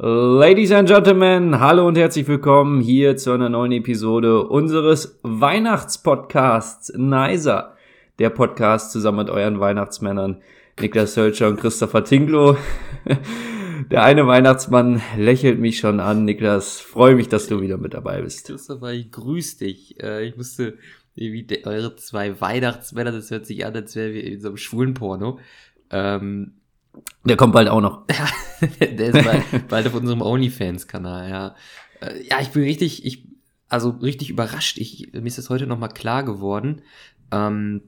Ladies and Gentlemen, hallo und herzlich willkommen hier zu einer neuen Episode unseres Weihnachtspodcasts Nicer. Der Podcast zusammen mit euren Weihnachtsmännern Niklas Hölscher und Christopher Tinklo. Der eine Weihnachtsmann lächelt mich schon an. Niklas, freue mich, dass du wieder mit dabei bist. Christopher, ich grüß dich. Äh, ich musste, wie eure zwei Weihnachtsmänner, das hört sich an, als wären wir in so einem schwulen Porno. Ähm, der kommt bald auch noch. der ist bald, bald auf unserem OnlyFans-Kanal, ja. Äh, ja, ich bin richtig, ich, also richtig überrascht. Ich, mir ist das heute nochmal klar geworden. Ähm,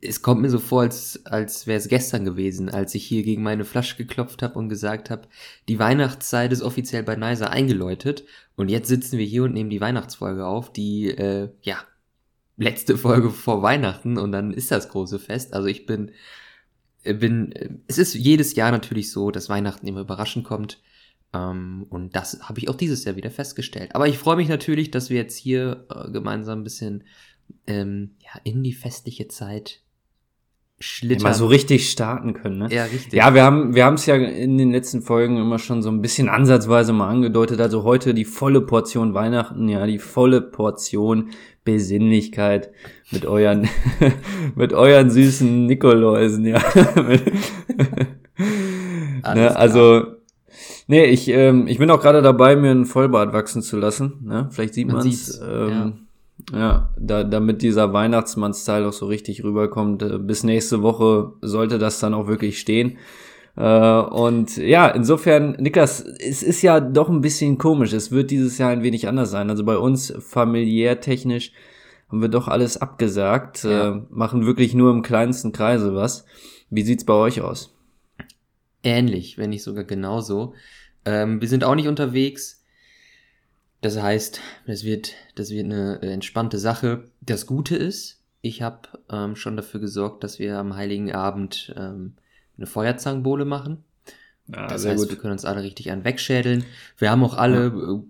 es kommt mir so vor, als, als wäre es gestern gewesen, als ich hier gegen meine Flasche geklopft habe und gesagt habe, die Weihnachtszeit ist offiziell bei Nicer eingeläutet. Und jetzt sitzen wir hier und nehmen die Weihnachtsfolge auf, die, äh, ja, letzte Folge vor Weihnachten und dann ist das große Fest. Also ich bin bin, äh, es ist jedes Jahr natürlich so, dass Weihnachten immer überraschend kommt. Ähm, und das habe ich auch dieses Jahr wieder festgestellt. Aber ich freue mich natürlich, dass wir jetzt hier äh, gemeinsam ein bisschen ähm, ja, in die festliche Zeit schlittern. Mal so richtig starten können, ne? Ja, richtig. Ja, wir haben wir haben es ja in den letzten Folgen immer schon so ein bisschen ansatzweise mal angedeutet. Also heute die volle Portion Weihnachten, ja, die volle Portion Besinnlichkeit mit euren mit euren süßen Nikoläusen, ja. ne, also Nee, ich, ähm, ich bin auch gerade dabei, mir ein Vollbart wachsen zu lassen. Ne? Vielleicht sieht man es. Ähm, ja. Ja, da, damit dieser Weihnachtsmann-Style auch so richtig rüberkommt. Äh, bis nächste Woche sollte das dann auch wirklich stehen. Äh, und ja, insofern, Niklas, es ist ja doch ein bisschen komisch. Es wird dieses Jahr ein wenig anders sein. Also bei uns familiär technisch haben wir doch alles abgesagt, ja. äh, machen wirklich nur im kleinsten Kreise was. Wie sieht's bei euch aus? Ähnlich, wenn nicht sogar genauso. Ähm, wir sind auch nicht unterwegs. Das heißt, das wird, das wird eine entspannte Sache. Das Gute ist, ich habe ähm, schon dafür gesorgt, dass wir am Heiligen Abend ähm, eine Feuerzangenbowle machen. Ja, das heißt, gut. wir können uns alle richtig an wegschädeln. Wir haben auch alle ja. Äh,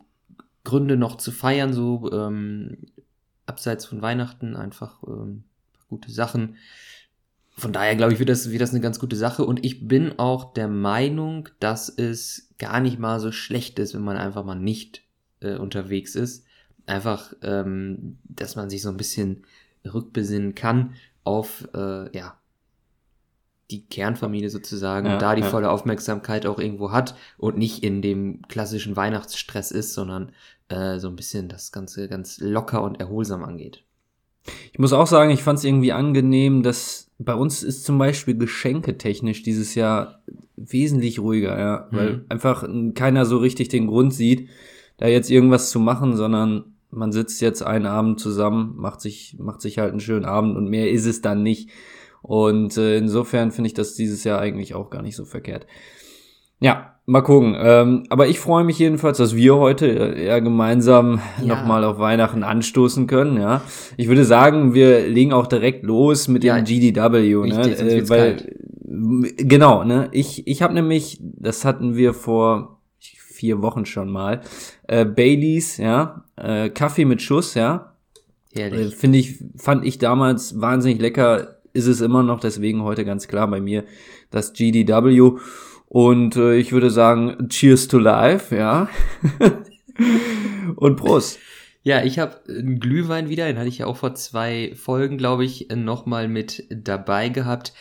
Gründe noch zu feiern, so ähm, abseits von Weihnachten, einfach ähm, gute Sachen. Von daher glaube ich, wird das, wird das eine ganz gute Sache. Und ich bin auch der Meinung, dass es gar nicht mal so schlecht ist, wenn man einfach mal nicht äh, unterwegs ist. Einfach, ähm, dass man sich so ein bisschen rückbesinnen kann auf, äh, ja, die Kernfamilie sozusagen ja, und da die ja. volle Aufmerksamkeit auch irgendwo hat und nicht in dem klassischen Weihnachtsstress ist, sondern äh, so ein bisschen das Ganze ganz locker und erholsam angeht. Ich muss auch sagen, ich fand es irgendwie angenehm, dass bei uns ist zum Beispiel geschenketechnisch dieses Jahr wesentlich ruhiger, ja, mhm. weil einfach keiner so richtig den Grund sieht, da jetzt irgendwas zu machen, sondern man sitzt jetzt einen Abend zusammen, macht sich, macht sich halt einen schönen Abend und mehr ist es dann nicht. Und äh, insofern finde ich das dieses Jahr eigentlich auch gar nicht so verkehrt. Ja, mal gucken. Ähm, aber ich freue mich jedenfalls, dass wir heute äh, ja gemeinsam ja. nochmal auf Weihnachten anstoßen können. Ja, ich würde sagen, wir legen auch direkt los mit ja, dem GDW, ne? Äh, weil kalt. genau, ne? Ich ich habe nämlich, das hatten wir vor vier Wochen schon mal. Äh, Baileys, ja, äh, Kaffee mit Schuss, ja. Äh, Finde ich, fand ich damals wahnsinnig lecker, ist es immer noch, deswegen heute ganz klar bei mir das GDW. Und äh, ich würde sagen, Cheers to Life, ja. Und Prost. Ja, ich habe einen Glühwein wieder, den hatte ich ja auch vor zwei Folgen, glaube ich, nochmal mit dabei gehabt.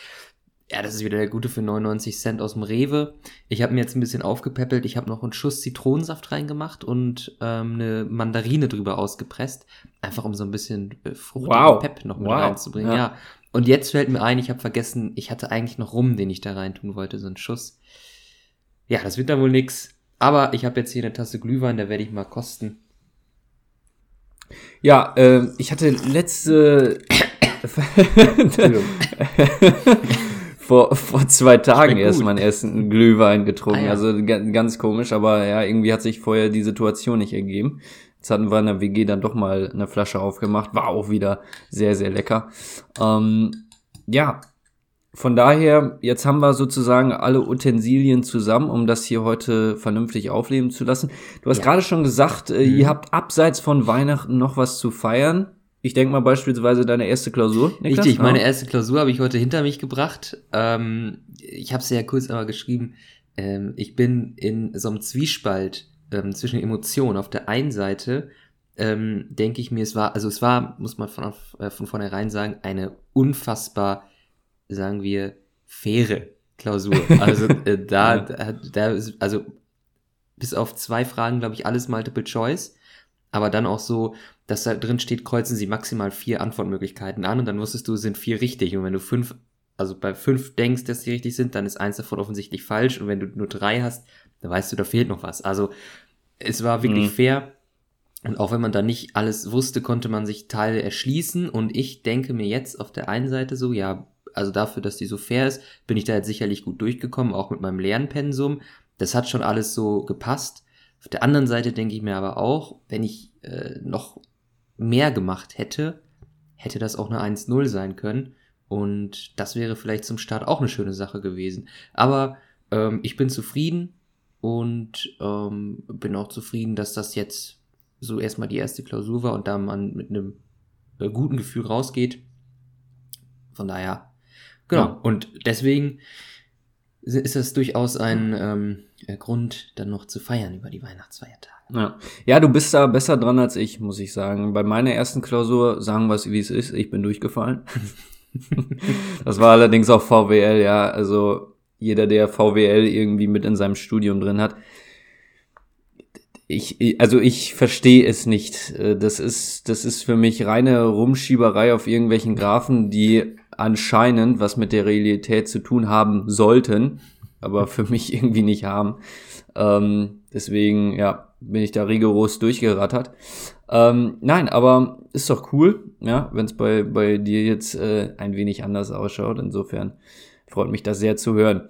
Ja, das ist wieder der gute für 99 Cent aus dem Rewe. Ich habe mir jetzt ein bisschen aufgepäppelt. Ich habe noch einen Schuss Zitronensaft reingemacht und ähm, eine Mandarine drüber ausgepresst. Einfach um so ein bisschen äh, Frucht wow. und Pep noch mit wow. reinzubringen. Ja. ja. Und jetzt fällt mir ein, ich habe vergessen, ich hatte eigentlich noch Rum, den ich da reintun wollte, so einen Schuss. Ja, das wird dann wohl nix. Aber ich habe jetzt hier eine Tasse Glühwein, da werde ich mal kosten. Ja, äh, ich hatte letzte vor, vor zwei Tagen erst meinen ersten Glühwein getrunken. Ah, ja. Also ganz komisch, aber ja, irgendwie hat sich vorher die Situation nicht ergeben. Jetzt hatten wir in der WG dann doch mal eine Flasche aufgemacht. War auch wieder sehr, sehr lecker. Ähm, ja, von daher, jetzt haben wir sozusagen alle Utensilien zusammen, um das hier heute vernünftig aufleben zu lassen. Du hast ja. gerade schon gesagt, äh, mhm. ihr habt abseits von Weihnachten noch was zu feiern. Ich denke mal beispielsweise deine erste Klausur. Niklas? Richtig, meine erste Klausur habe ich heute hinter mich gebracht. Ähm, ich habe sie ja kurz einmal geschrieben. ähm, ich bin in so einem Zwiespalt ähm, zwischen Emotionen. Auf der einen Seite ähm, denke ich mir, es war, also es war, muss man von, äh, von vornherein sagen, eine unfassbar, sagen wir, faire Klausur. Also äh, da, da, da ist, also bis auf zwei Fragen, glaube ich, alles Multiple Choice. Aber dann auch so, dass da drin steht, kreuzen Sie maximal vier Antwortmöglichkeiten an und dann wusstest du, es sind vier richtig. Und wenn du fünf, also bei fünf denkst, dass sie richtig sind, dann ist eins davon offensichtlich falsch. Und wenn du nur drei hast, dann weißt du, da fehlt noch was. Also es war wirklich mhm. fair. Und auch wenn man da nicht alles wusste, konnte man sich Teile erschließen. Und ich denke mir jetzt auf der einen Seite so, ja, also dafür, dass die so fair ist, bin ich da jetzt sicherlich gut durchgekommen, auch mit meinem Lernpensum. Das hat schon alles so gepasst. Auf der anderen Seite denke ich mir aber auch, wenn ich äh, noch mehr gemacht hätte, hätte das auch eine 1-0 sein können. Und das wäre vielleicht zum Start auch eine schöne Sache gewesen. Aber ähm, ich bin zufrieden und ähm, bin auch zufrieden, dass das jetzt so erstmal die erste Klausur war und da man mit einem äh, guten Gefühl rausgeht. Von daher, genau. Ja. Und deswegen ist das durchaus ein ähm, Grund, dann noch zu feiern über die Weihnachtsfeiertage. Ja. ja, du bist da besser dran als ich, muss ich sagen. Bei meiner ersten Klausur, sagen wir es wie es ist, ich bin durchgefallen. das war allerdings auch VWL, ja. Also jeder, der VWL irgendwie mit in seinem Studium drin hat. Ich, also ich verstehe es nicht. Das ist, das ist für mich reine Rumschieberei auf irgendwelchen Graphen, die anscheinend was mit der Realität zu tun haben sollten, aber für mich irgendwie nicht haben. Ähm, deswegen, ja, bin ich da rigoros durchgerattert. Ähm, nein, aber ist doch cool, ja, wenn es bei, bei dir jetzt äh, ein wenig anders ausschaut. Insofern freut mich das sehr zu hören.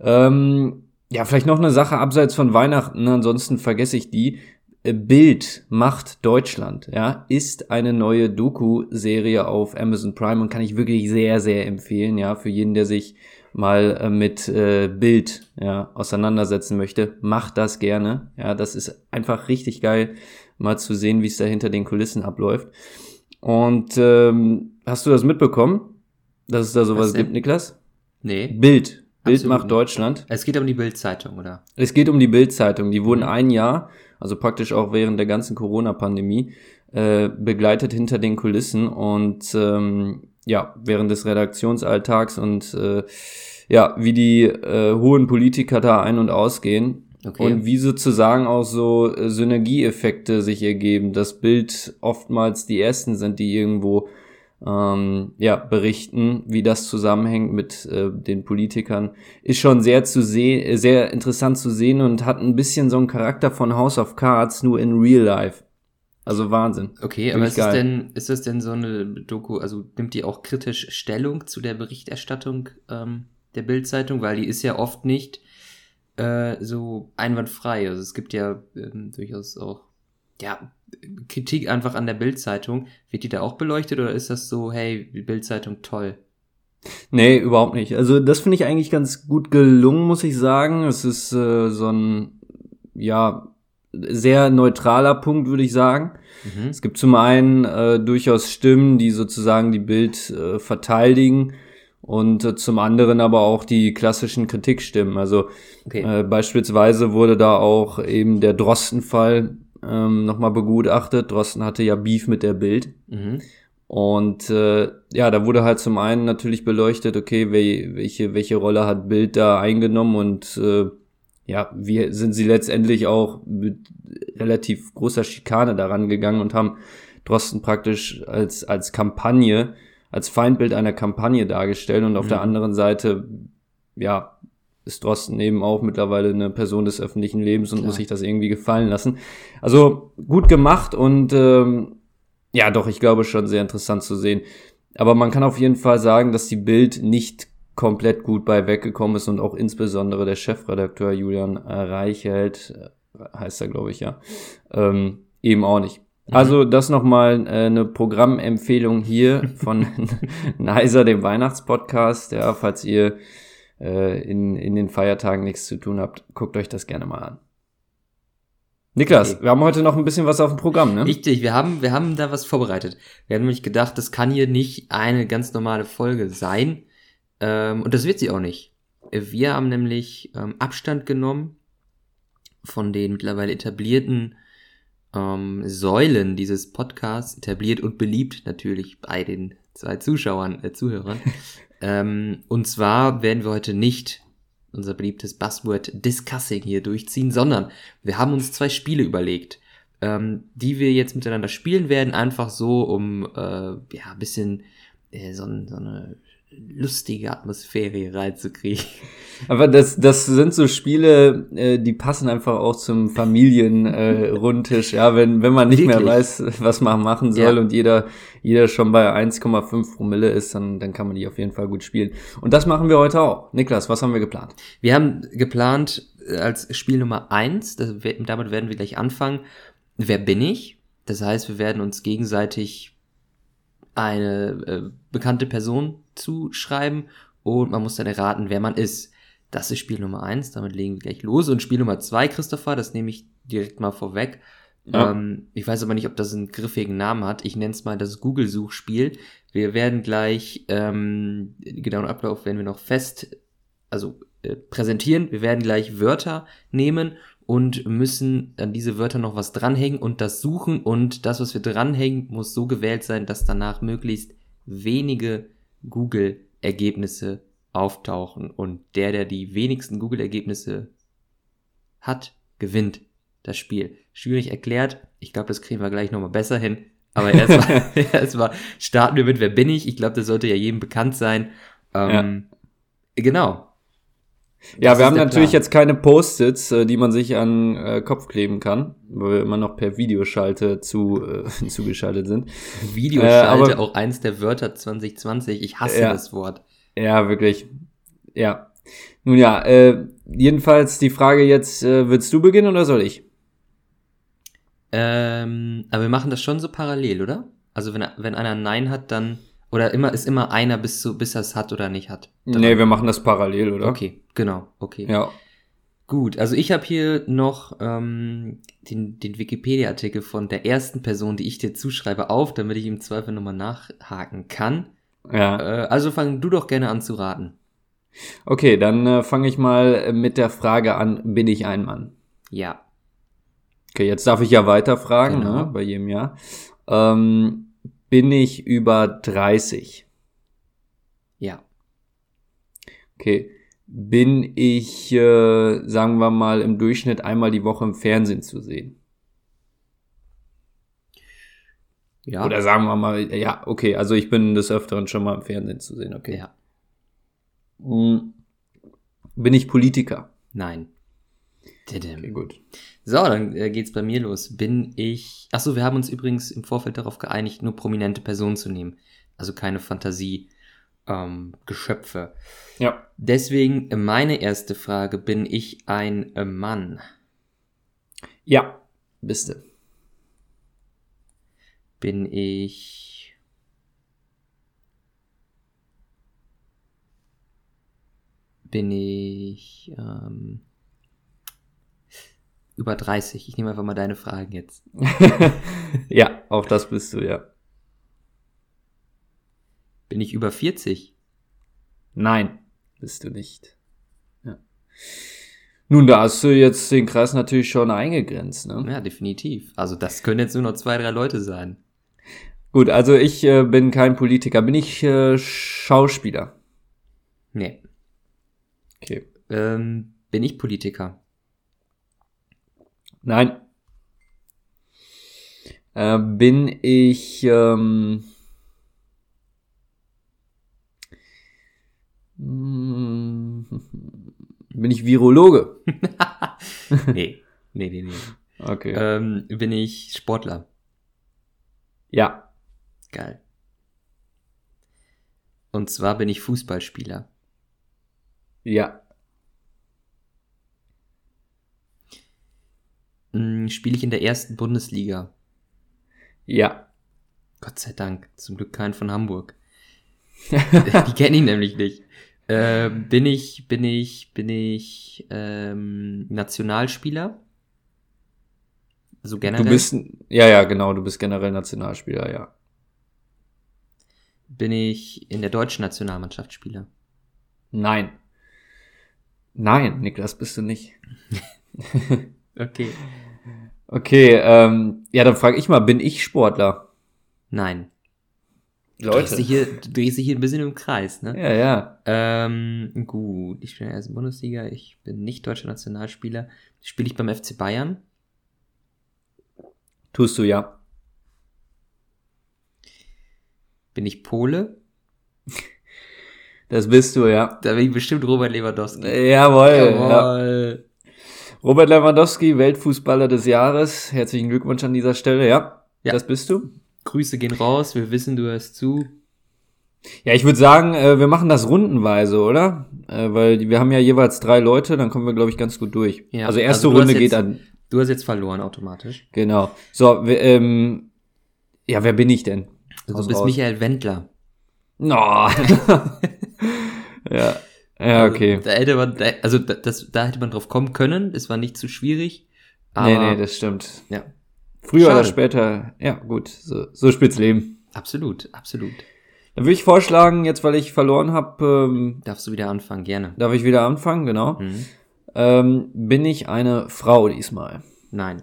Ähm, ja, vielleicht noch eine Sache abseits von Weihnachten, ansonsten vergesse ich die. Äh, Bild macht Deutschland, ja, ist eine neue Doku-Serie auf Amazon Prime und kann ich wirklich sehr, sehr empfehlen, ja, für jeden, der sich mal äh, mit äh, Bild ja, auseinandersetzen möchte, macht das gerne. Ja, das ist einfach richtig geil, mal zu sehen, wie es da hinter den Kulissen abläuft. Und ähm, hast du das mitbekommen, dass es da sowas gibt, Niklas? Nee. Bild. Bild macht nicht. Deutschland. Es geht um die Bild-Zeitung, oder? Es geht um die Bild-Zeitung. Die wurden mhm. ein Jahr, also praktisch auch während der ganzen Corona-Pandemie, äh, begleitet hinter den Kulissen und ähm, ja, während des Redaktionsalltags und äh, ja, wie die äh, hohen Politiker da ein- und ausgehen. Okay. Und wie sozusagen auch so äh, Synergieeffekte sich ergeben, das Bild oftmals die ersten sind, die irgendwo ähm, ja, berichten, wie das zusammenhängt mit äh, den Politikern, ist schon sehr zu sehen, sehr interessant zu sehen und hat ein bisschen so einen Charakter von House of Cards, nur in Real Life. Also Wahnsinn. Okay, aber ist das, denn, ist das denn so eine Doku, also nimmt die auch kritisch Stellung zu der Berichterstattung ähm, der Bildzeitung, weil die ist ja oft nicht äh, so einwandfrei. Also es gibt ja ähm, durchaus auch ja, Kritik einfach an der Bildzeitung. Wird die da auch beleuchtet oder ist das so, hey, die Bildzeitung toll? Nee, überhaupt nicht. Also das finde ich eigentlich ganz gut gelungen, muss ich sagen. Es ist äh, so ein, ja, sehr neutraler Punkt, würde ich sagen. Mhm. Es gibt zum einen äh, durchaus Stimmen, die sozusagen die Bild äh, verteidigen und äh, zum anderen aber auch die klassischen Kritikstimmen. Also okay. äh, beispielsweise wurde da auch eben der Drosten-Fall ähm, nochmal begutachtet. Drosten hatte ja Beef mit der Bild. Mhm. Und äh, ja, da wurde halt zum einen natürlich beleuchtet, okay, welche, welche Rolle hat Bild da eingenommen und äh, ja, wie sind sie letztendlich auch mit relativ großer Schikane daran gegangen und haben Drosten praktisch als, als Kampagne, als Feindbild einer Kampagne dargestellt und auf mhm. der anderen Seite, ja, ist Drosten eben auch mittlerweile eine Person des öffentlichen Lebens und Klar. muss sich das irgendwie gefallen lassen. Also gut gemacht und ähm, ja, doch, ich glaube schon sehr interessant zu sehen. Aber man kann auf jeden Fall sagen, dass die Bild nicht komplett gut bei weggekommen ist und auch insbesondere der Chefredakteur Julian Reichelt, äh, heißt er, glaube ich, ja, ähm, eben auch nicht. Mhm. Also das nochmal äh, eine Programmempfehlung hier von Neiser, dem Weihnachtspodcast. Ja, falls ihr äh, in, in den Feiertagen nichts zu tun habt, guckt euch das gerne mal an. Niklas, okay. wir haben heute noch ein bisschen was auf dem Programm, ne? Richtig, wir haben, wir haben da was vorbereitet. Wir haben nämlich gedacht, das kann hier nicht eine ganz normale Folge sein. Ähm, und das wird sie auch nicht. Wir haben nämlich ähm, Abstand genommen von den mittlerweile etablierten ähm, Säulen dieses Podcasts, etabliert und beliebt natürlich bei den zwei Zuschauern, äh, Zuhörern. ähm, und zwar werden wir heute nicht unser beliebtes Buzzword Discussing hier durchziehen, sondern wir haben uns zwei Spiele überlegt, ähm, die wir jetzt miteinander spielen werden, einfach so, um äh, ja ein bisschen äh, so, so eine lustige Atmosphäre reinzukriegen. Aber das, das sind so Spiele, äh, die passen einfach auch zum Familienrundtisch, äh, ja, wenn, wenn man nicht Wirklich? mehr weiß, was man machen soll ja. und jeder, jeder schon bei 1,5 Promille ist, dann, dann kann man die auf jeden Fall gut spielen. Und das machen wir heute auch. Niklas, was haben wir geplant? Wir haben geplant äh, als Spiel Nummer eins, das, damit werden wir gleich anfangen, wer bin ich? Das heißt, wir werden uns gegenseitig eine äh, bekannte Person zuschreiben und man muss dann erraten, wer man ist. Das ist Spiel Nummer eins, damit legen wir gleich los. Und Spiel Nummer zwei, Christopher, das nehme ich direkt mal vorweg. Ja. Ähm, ich weiß aber nicht, ob das einen griffigen Namen hat. Ich nenne es mal das Google-Suchspiel. Wir werden gleich, ähm, genauen Ablauf werden wir noch fest, also äh, präsentieren. Wir werden gleich Wörter nehmen und müssen an diese Wörter noch was dranhängen und das suchen und das, was wir dranhängen, muss so gewählt sein, dass danach möglichst wenige Google-Ergebnisse auftauchen und der, der die wenigsten Google-Ergebnisse hat, gewinnt das Spiel. Schwierig erklärt. Ich glaube, das kriegen wir gleich nochmal besser hin. Aber erstmal, erstmal starten wir mit Wer bin ich? Ich glaube, das sollte ja jedem bekannt sein. Ähm, ja. Genau. Ja, wir haben natürlich Plan. jetzt keine Post-its, äh, die man sich an äh, Kopf kleben kann, weil wir immer noch per Videoschalte zu, äh, zugeschaltet sind. Videoschalte, äh, auch eins der Wörter 2020. Ich hasse ja, das Wort. Ja, wirklich. Ja. Nun ja, äh, jedenfalls die Frage jetzt, äh, willst du beginnen oder soll ich? Ähm, aber wir machen das schon so parallel, oder? Also wenn, wenn einer Nein hat, dann oder immer ist immer einer, bis, so, bis er es hat oder nicht hat? Daran. Nee, wir machen das parallel, oder? Okay, genau, okay. Ja. Gut, also ich habe hier noch ähm, den, den Wikipedia-Artikel von der ersten Person, die ich dir zuschreibe, auf, damit ich im Zweifel nochmal nachhaken kann. Ja. Äh, also fang du doch gerne an zu raten. Okay, dann äh, fange ich mal mit der Frage an, bin ich ein Mann? Ja. Okay, jetzt darf ich ja weiterfragen, genau. ne, bei jedem Jahr. Ähm, bin ich über 30? Ja. Okay. Bin ich, äh, sagen wir mal, im Durchschnitt einmal die Woche im Fernsehen zu sehen? Ja. Oder sagen wir mal, ja, okay, also ich bin des Öfteren schon mal im Fernsehen zu sehen, okay. Ja. Hm. Bin ich Politiker? Nein. Okay, gut. So, dann äh, geht's bei mir los. Bin ich. Achso, wir haben uns übrigens im Vorfeld darauf geeinigt, nur prominente Personen zu nehmen. Also keine Fantasie. Ähm. Ja. Deswegen meine erste Frage: Bin ich ein äh, Mann? Ja, bist du. Bin ich. Bin ich. Ähm, über 30. Ich nehme einfach mal deine Fragen jetzt. ja, auch das bist du, ja. Bin ich über 40? Nein, bist du nicht. Ja. Nun, da hast du jetzt den Kreis natürlich schon eingegrenzt, ne? Ja, definitiv. Also das können jetzt nur noch zwei, drei Leute sein. Gut, also ich äh, bin kein Politiker. Bin ich äh, Schauspieler? Nee. Okay. Ähm, bin ich Politiker? Nein. Äh, bin ich ähm, bin ich Virologe? nee, nee, nee, nee. Okay. Ähm, bin ich Sportler? Ja. Geil. Und zwar bin ich Fußballspieler. Ja. Spiele ich in der ersten Bundesliga? Ja. Gott sei Dank. Zum Glück kein von Hamburg. Die kenne ich nämlich nicht. Äh, bin ich, bin ich, bin ich ähm, Nationalspieler? Also generell? Du bist, ja, ja, genau, du bist generell Nationalspieler, ja. Bin ich in der deutschen Nationalmannschaft Spieler? Nein. Nein, Niklas, bist du nicht. Okay. Okay, ähm, ja, dann frage ich mal, bin ich Sportler? Nein. Du drehst, dich hier, du drehst dich hier ein bisschen im Kreis, ne? Ja, ja. Ähm, gut, ich spiele in der ersten Bundesliga, ich bin nicht deutscher Nationalspieler. Spiele ich beim FC Bayern? Tust du ja. Bin ich Pole? Das bist du, ja. Da bin ich bestimmt Robert Lewandowski. Jawohl. Ja. Robert Lewandowski, Weltfußballer des Jahres. Herzlichen Glückwunsch an dieser Stelle, ja. Ja. Das bist du. Grüße gehen raus, wir wissen, du hörst zu. Ja, ich würde sagen, äh, wir machen das rundenweise, oder? Äh, weil wir haben ja jeweils drei Leute, dann kommen wir, glaube ich, ganz gut durch. Ja, also erste also Runde geht jetzt- an. Du hast jetzt verloren automatisch. Genau. So, wir, ähm, ja, wer bin ich denn? Also du bist raus. Michael Wendler. No. ja. Ja, okay. Also, da hätte man, da, also da, das, da hätte man drauf kommen können. Es war nicht zu schwierig. Aber nee, nee, das stimmt. ja, Früher oder Schade. später, ja, gut, so, so spielt's Leben. absolut, absolut. Dann würde ich vorschlagen, jetzt weil ich verloren habe, ähm, Darfst du wieder anfangen, gerne. darf ich wieder anfangen, genau. Mhm. Ähm, bin ich eine Frau diesmal? Nein.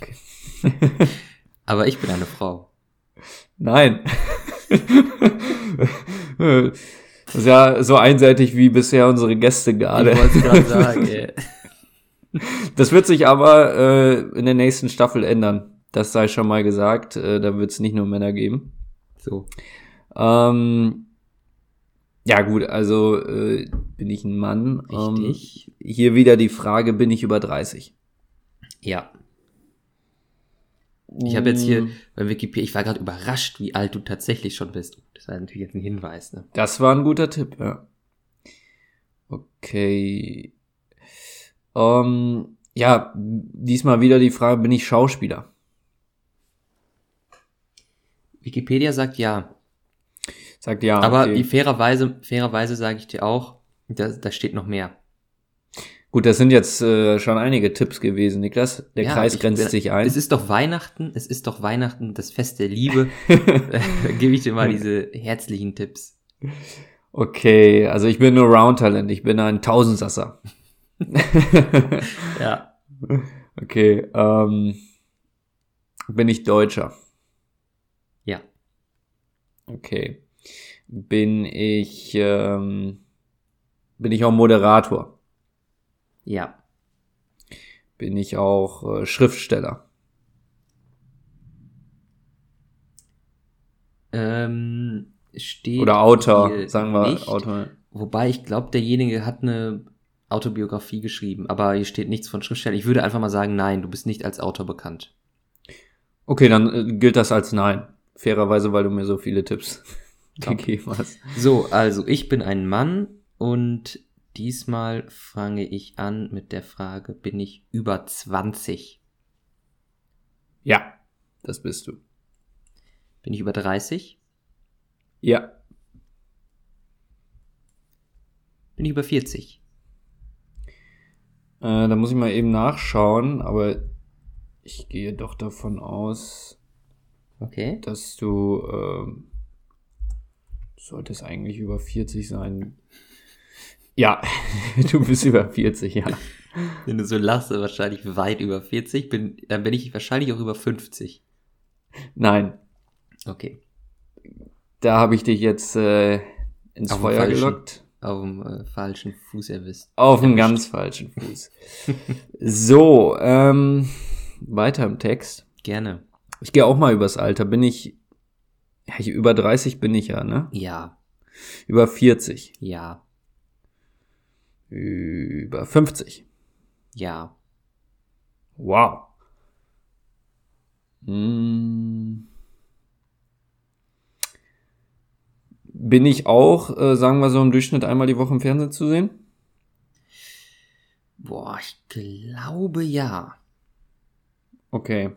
Okay. Aber ich bin eine Frau. Nein. das ist ja so einseitig wie bisher unsere Gäste gerade. Ich wollte gerade sagen, ey. Das wird sich aber äh, in der nächsten Staffel ändern. Das sei schon mal gesagt. Äh, da wird es nicht nur Männer geben. So. Ähm, ja gut, also äh, bin ich ein Mann. Richtig. Ähm, hier wieder die Frage, bin ich über 30? Ja. Ich habe jetzt Mm. hier bei Wikipedia, ich war gerade überrascht, wie alt du tatsächlich schon bist. Das war natürlich jetzt ein Hinweis, ne? Das war ein guter Tipp, ja. Okay. Ähm, ja, diesmal wieder die Frage, bin ich Schauspieler? Wikipedia sagt ja. Sagt ja. Aber okay. fairerweise, fairerweise sage ich dir auch, da, da steht noch mehr. Gut, das sind jetzt äh, schon einige Tipps gewesen, Niklas. Der Ja, Kreis ich grenzt bin- sich ein. Es ist doch Weihnachten, es ist doch Weihnachten, das Fest der Liebe. da gebe ich dir mal diese herzlichen Tipps. Okay, also ich bin nur Round-Talent, ich bin ein Tausendsasser. Ja. Okay, ähm, bin ich Deutscher? Ja. Okay. Bin ich, ähm, bin ich auch Moderator? Ja. Bin ich auch äh, Schriftsteller? Ähm, steht Oder Autor, sagen wir nicht. Autor. Wobei ich glaube, derjenige hat eine Autobiografie geschrieben, aber hier steht nichts von Schriftsteller. Ich würde einfach mal sagen, nein, du bist nicht als Autor bekannt. Okay, dann äh, gilt das als Nein. Fairerweise, weil du mir so viele Tipps gegeben hast. So, also ich bin ein Mann und diesmal fange ich an mit der Frage, bin ich über 20? Ja, das bist du. Bin ich über 30? Ja, Bin ich über 40? äh, da muss ich mal eben nachschauen, aber ich gehe doch davon aus, Okay. dass du ähm, solltest eigentlich über 40 sein. Ja, du bist über 40, ja. Wenn du so lachst, wahrscheinlich weit über 40. Bin, dann bin ich wahrscheinlich auch über 50. Nein, Okay. da habe ich dich jetzt äh, ins Auf dem Feuer falschen- gelockt. Auf dem äh, falschen Fuß erwischt. Auf Erwischt. ganz falschen Fuß. so, ähm, weiter im Text. Gerne. Ich gehe auch mal übers Alter. Bin ich, ja, ich über 30 bin ich ja, ne? Ja. Über 40. Ja. Über 50. Ja. Wow. Hm. Bin ich auch, äh, sagen wir so im Durchschnitt einmal die Woche im Fernsehen zu sehen? Boah, ich glaube ja. Okay.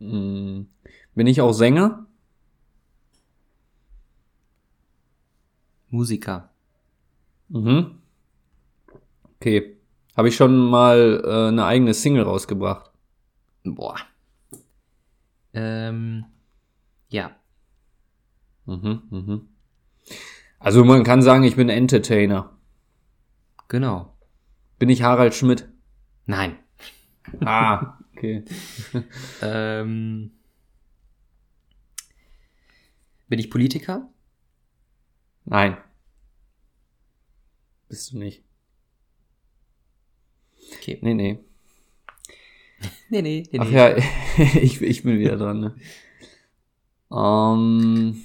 Hm. Bin ich auch Sänger? Musiker. Mhm. Okay. Habe ich schon mal äh, eine eigene Single rausgebracht? Boah. Ähm, ja. Mhm, mhm. Also man kann sagen, ich bin Entertainer. Genau. Bin ich Harald Schmidt? Nein. Ah, okay. Ähm, bin ich Politiker? Nein. Bist du nicht. Okay. Nee, nee. Nee, nee, nee. Ach nee. ja, ich, ich bin wieder dran, ne? Ähm,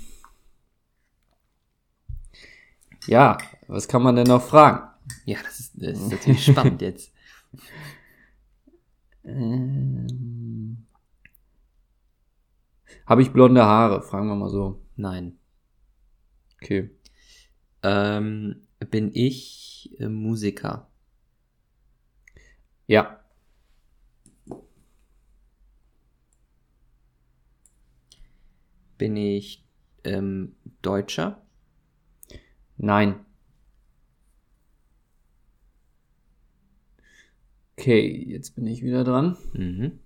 ja, was kann man denn noch fragen? Ja, das ist, das ist natürlich spannend jetzt. Ähm, Habe ich blonde Haare? Fragen wir mal so. Nein. Okay. Ähm, bin ich äh, Musiker? Ja. Bin ich ähm, Deutscher? Nein. Okay, jetzt bin ich wieder dran. Mhm.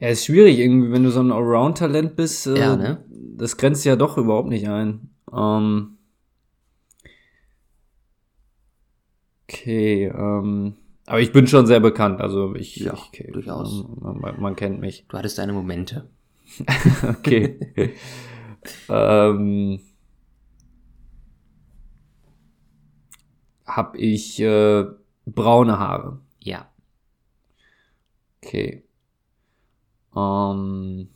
Ja, ist schwierig irgendwie, wenn du so ein Allround-Talent bist. Äh, Ja, ne? Das grenzt ja doch überhaupt nicht ein. Ähm, okay, ähm, aber ich bin schon sehr bekannt, also ich, Ja, ich okay, durchaus. Man, man, man kennt mich. Du hattest deine Momente. Okay. ähm, hab ich äh, braune Haare? Ja. Okay. Ähm.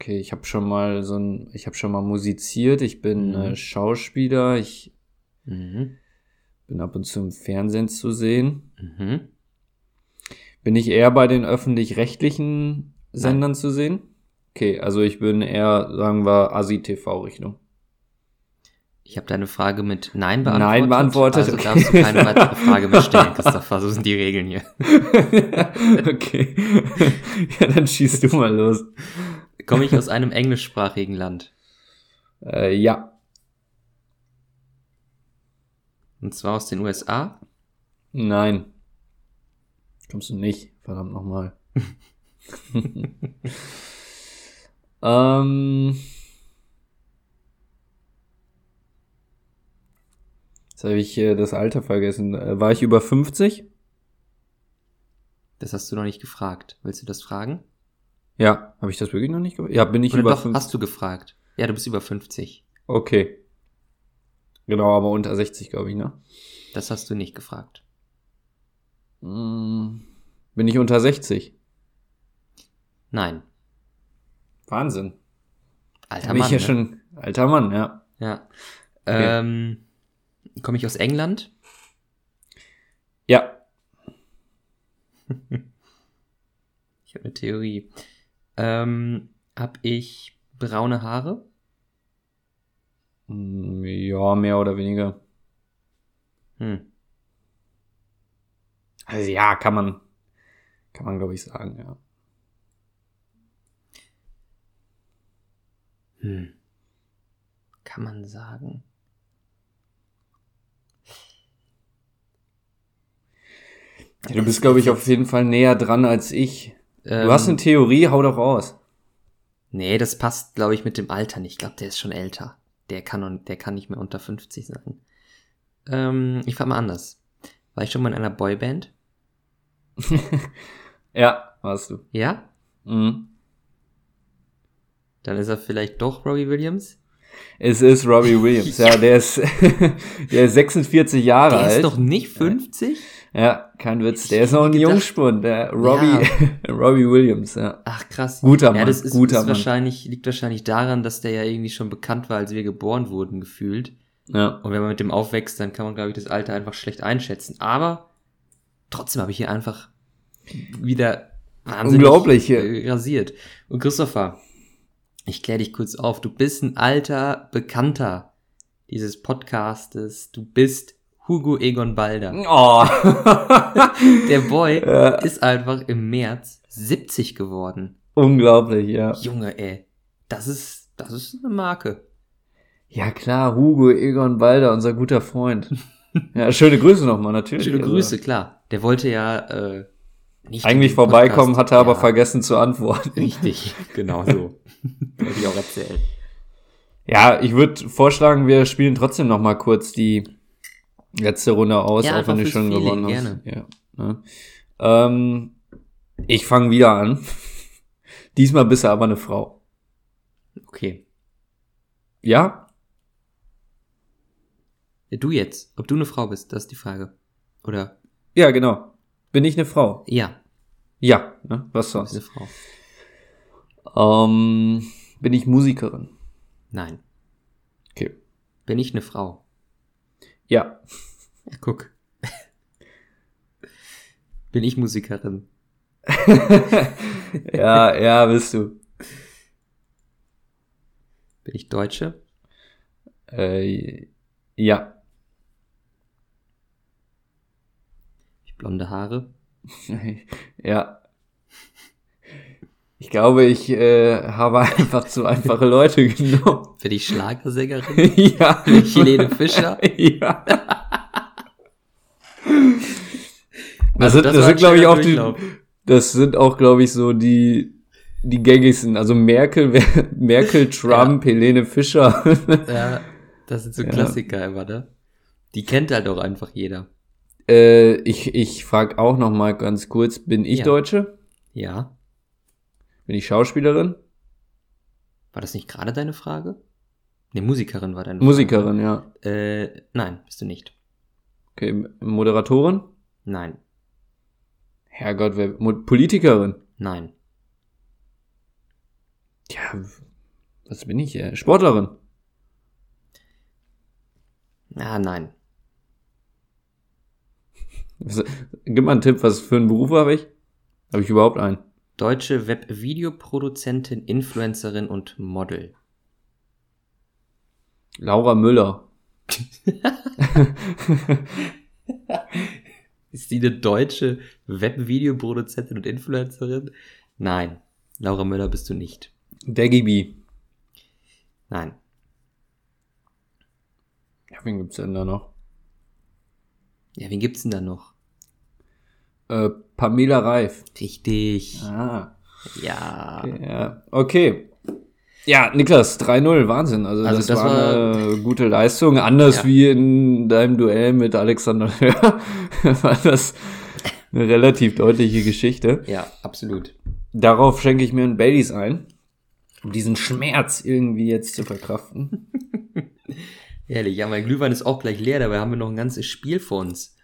Okay, ich habe schon mal so ein, ich habe schon mal musiziert. Ich bin Mhm. äh, Schauspieler. Ich Mhm. bin ab und zu im Fernsehen zu sehen. Mhm. Bin ich eher bei den öffentlich-rechtlichen Sendern zu sehen? Okay, also ich bin eher, sagen wir, Asi-TV-Richtung. Ich habe deine Frage mit Nein beantwortet. Nein beantwortet, Also okay. darfst du keine weitere Frage mehr stellen, Christopher. So sind die Regeln hier. okay. ja, dann schießt du mal los. Komme ich aus einem englischsprachigen Land? Äh, ja. Und zwar aus den USA? Nein. Kommst du nicht, verdammt nochmal. ähm. Jetzt habe ich äh, das Alter vergessen. Äh, war ich über 50? Das hast du noch nicht gefragt. Willst du das fragen? Ja. Habe ich das wirklich noch nicht gefragt? Ja, bin ich Oder über doch, 50? hast du gefragt? Ja, du bist über 50. Okay. Genau, aber unter 60, glaube ich, ne? Das hast du nicht gefragt. Mm, Bin ich unter 60? Nein. Wahnsinn. Alter bin Mann. ich ja ne? schon alter Mann, ja. Ja. Ähm, Komme ich aus England? Ja. Ich habe eine Theorie. Ähm, hab ich braune Haare? Mm, Ja, mehr oder weniger. Hm. Also ja, kann man, kann man glaube ich sagen, ja. Hm. Kann man sagen. ja du bist glaube ich auf jeden Fall näher dran als ich. Ähm, Du hast eine Theorie, hau doch raus. Nee, das passt, glaube ich, mit dem Alter nicht. Ich glaube, der ist schon älter. Der kann, und, der kann nicht mehr unter 50 sein. Ähm, ich frage mal anders. War ich schon mal in einer Boyband? Ja, warst du. Ja? Mhm. Dann ist er vielleicht doch Robbie Williams? Es ist Robbie Williams, ja, der ist, der ist 46 Jahre Der alt. ist doch nicht 50? ja, kein Witz, der ist noch ein gedacht- Jungspund, der Robbie, Robbie Williams, ja. Ach krass. Guter ja, Mann, das ist, guter ist wahrscheinlich, liegt wahrscheinlich daran, dass der ja irgendwie schon bekannt war, als wir geboren wurden, gefühlt. Ja, Und wenn man mit dem aufwächst, dann kann man, glaube ich, das Alter einfach schlecht einschätzen. Aber trotzdem habe ich hier einfach wieder wahnsinnig Unglaublich rasiert. Und Christopher, ich kläre dich kurz auf. Du bist ein alter Bekannter dieses Podcastes. Du bist Hugo Egon Balder. Oh. Der Boy Ja. ist einfach im März 70 geworden. Unglaublich, ja. Junge, ey. Das ist, das ist eine Marke. Ja klar, Hugo Egon Balder, unser guter Freund. Ja, schöne Grüße nochmal, natürlich. Schöne Also, Grüße, klar. Der wollte ja, äh, Nicht eigentlich vorbeikommen, Podcast. hatte aber Ja, vergessen zu antworten. Richtig, genau so. Hätte ich auch erzählt. Ja, ich würde vorschlagen, wir spielen trotzdem noch mal kurz die letzte Runde aus, Ja, auch wenn du schon Feeling, gewonnen hast. gerne. Ja, ne? ähm, ich fange wieder an. Diesmal bist du aber eine Frau. Okay. Ja? Ja, Du jetzt, ob du eine Frau bist, das ist die Frage. Oder? Ja, genau. Bin ich eine Frau? Ja, Ja, ne? Was sonst? eine Frau. Ähm, bin ich Musikerin? Nein. Okay. Bin ich eine Frau? Ja. Ja, guck. Bin ich Musikerin? ja, ja, bist du. Bin ich Deutsche? Äh, ja. Ich blonde Haare? ja. Ich glaube, ich äh, habe einfach zu einfache Leute genommen. Bin ich Schlagersängerin? ja. Ich Helene Fischer? ja. Das Also sind, das das sind glaube ich, auch die, das sind auch, glaube ich, so die, die gängigsten. Also Merkel, Merkel, Trump, Helene Fischer. Ja, das sind so Ja. Klassiker immer, ne? Die kennt halt auch einfach jeder. Äh, ich ich frage auch noch mal ganz kurz, bin ich Ja. Deutsche? Ja. Bin ich Schauspielerin? War das nicht gerade deine Frage? Ne, Musikerin war deine Musikerin, ja. Frage. Äh, nein, bist du nicht. Okay, Moderatorin? Nein, Herrgott, wer, Politikerin? nein. Ja, was bin ich? Äh, Sportlerin? Ah, nein. Gib mal einen Tipp, was für einen Beruf habe ich? Habe ich überhaupt einen? Deutsche Webvideoproduzentin, Influencerin und Model. Laura Müller. Ist die eine deutsche Webvideoproduzentin und Influencerin? Nein. Laura Müller bist du nicht. Daggy B. Nein. Ja, wen gibt's denn da noch? Ja, wen gibt's denn da noch? Äh, Pamela Reif. Richtig. Ah. Ja. Ja, okay. Ja, Niklas, 3-0, Wahnsinn. Also, Also das, das war war- eine gute Leistung. Anders Ja. wie in deinem Duell mit Alexander Hör war das eine relativ deutliche Geschichte. Ja, absolut. Darauf schenke ich mir ein Baileys ein, um diesen Schmerz irgendwie jetzt zu verkraften. Ehrlich, ja, mein Glühwein ist auch gleich leer, dabei haben wir noch ein ganzes Spiel vor uns.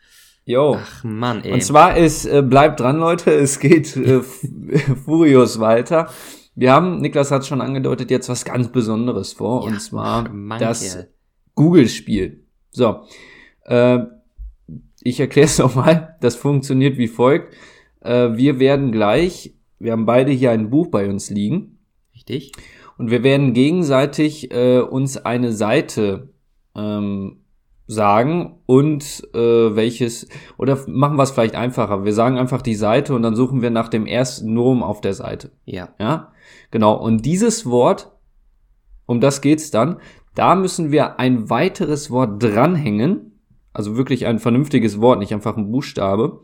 Jo. Ach Mann, ey. Und zwar ist, äh, bleibt dran, Leute, es geht äh, Furios weiter. Wir haben, Niklas hat schon angedeutet, jetzt was ganz Besonderes vor, Ja, und zwar Mann, das. Google-Spiel. So, äh, ich erkläre es nochmal, das funktioniert wie folgt. Äh, wir werden gleich, wir haben beide hier ein Buch bei uns liegen, Richtig? und wir werden gegenseitig äh, uns eine Seite ähm, sagen und äh, welches oder machen wir es vielleicht einfacher. Wir sagen einfach die Seite und dann suchen wir nach dem ersten Nomen auf der Seite. Ja. Ja, genau. Und dieses Wort, um das geht's dann. Da müssen wir ein weiteres Wort dranhängen, also wirklich ein vernünftiges Wort, nicht einfach ein Buchstabe.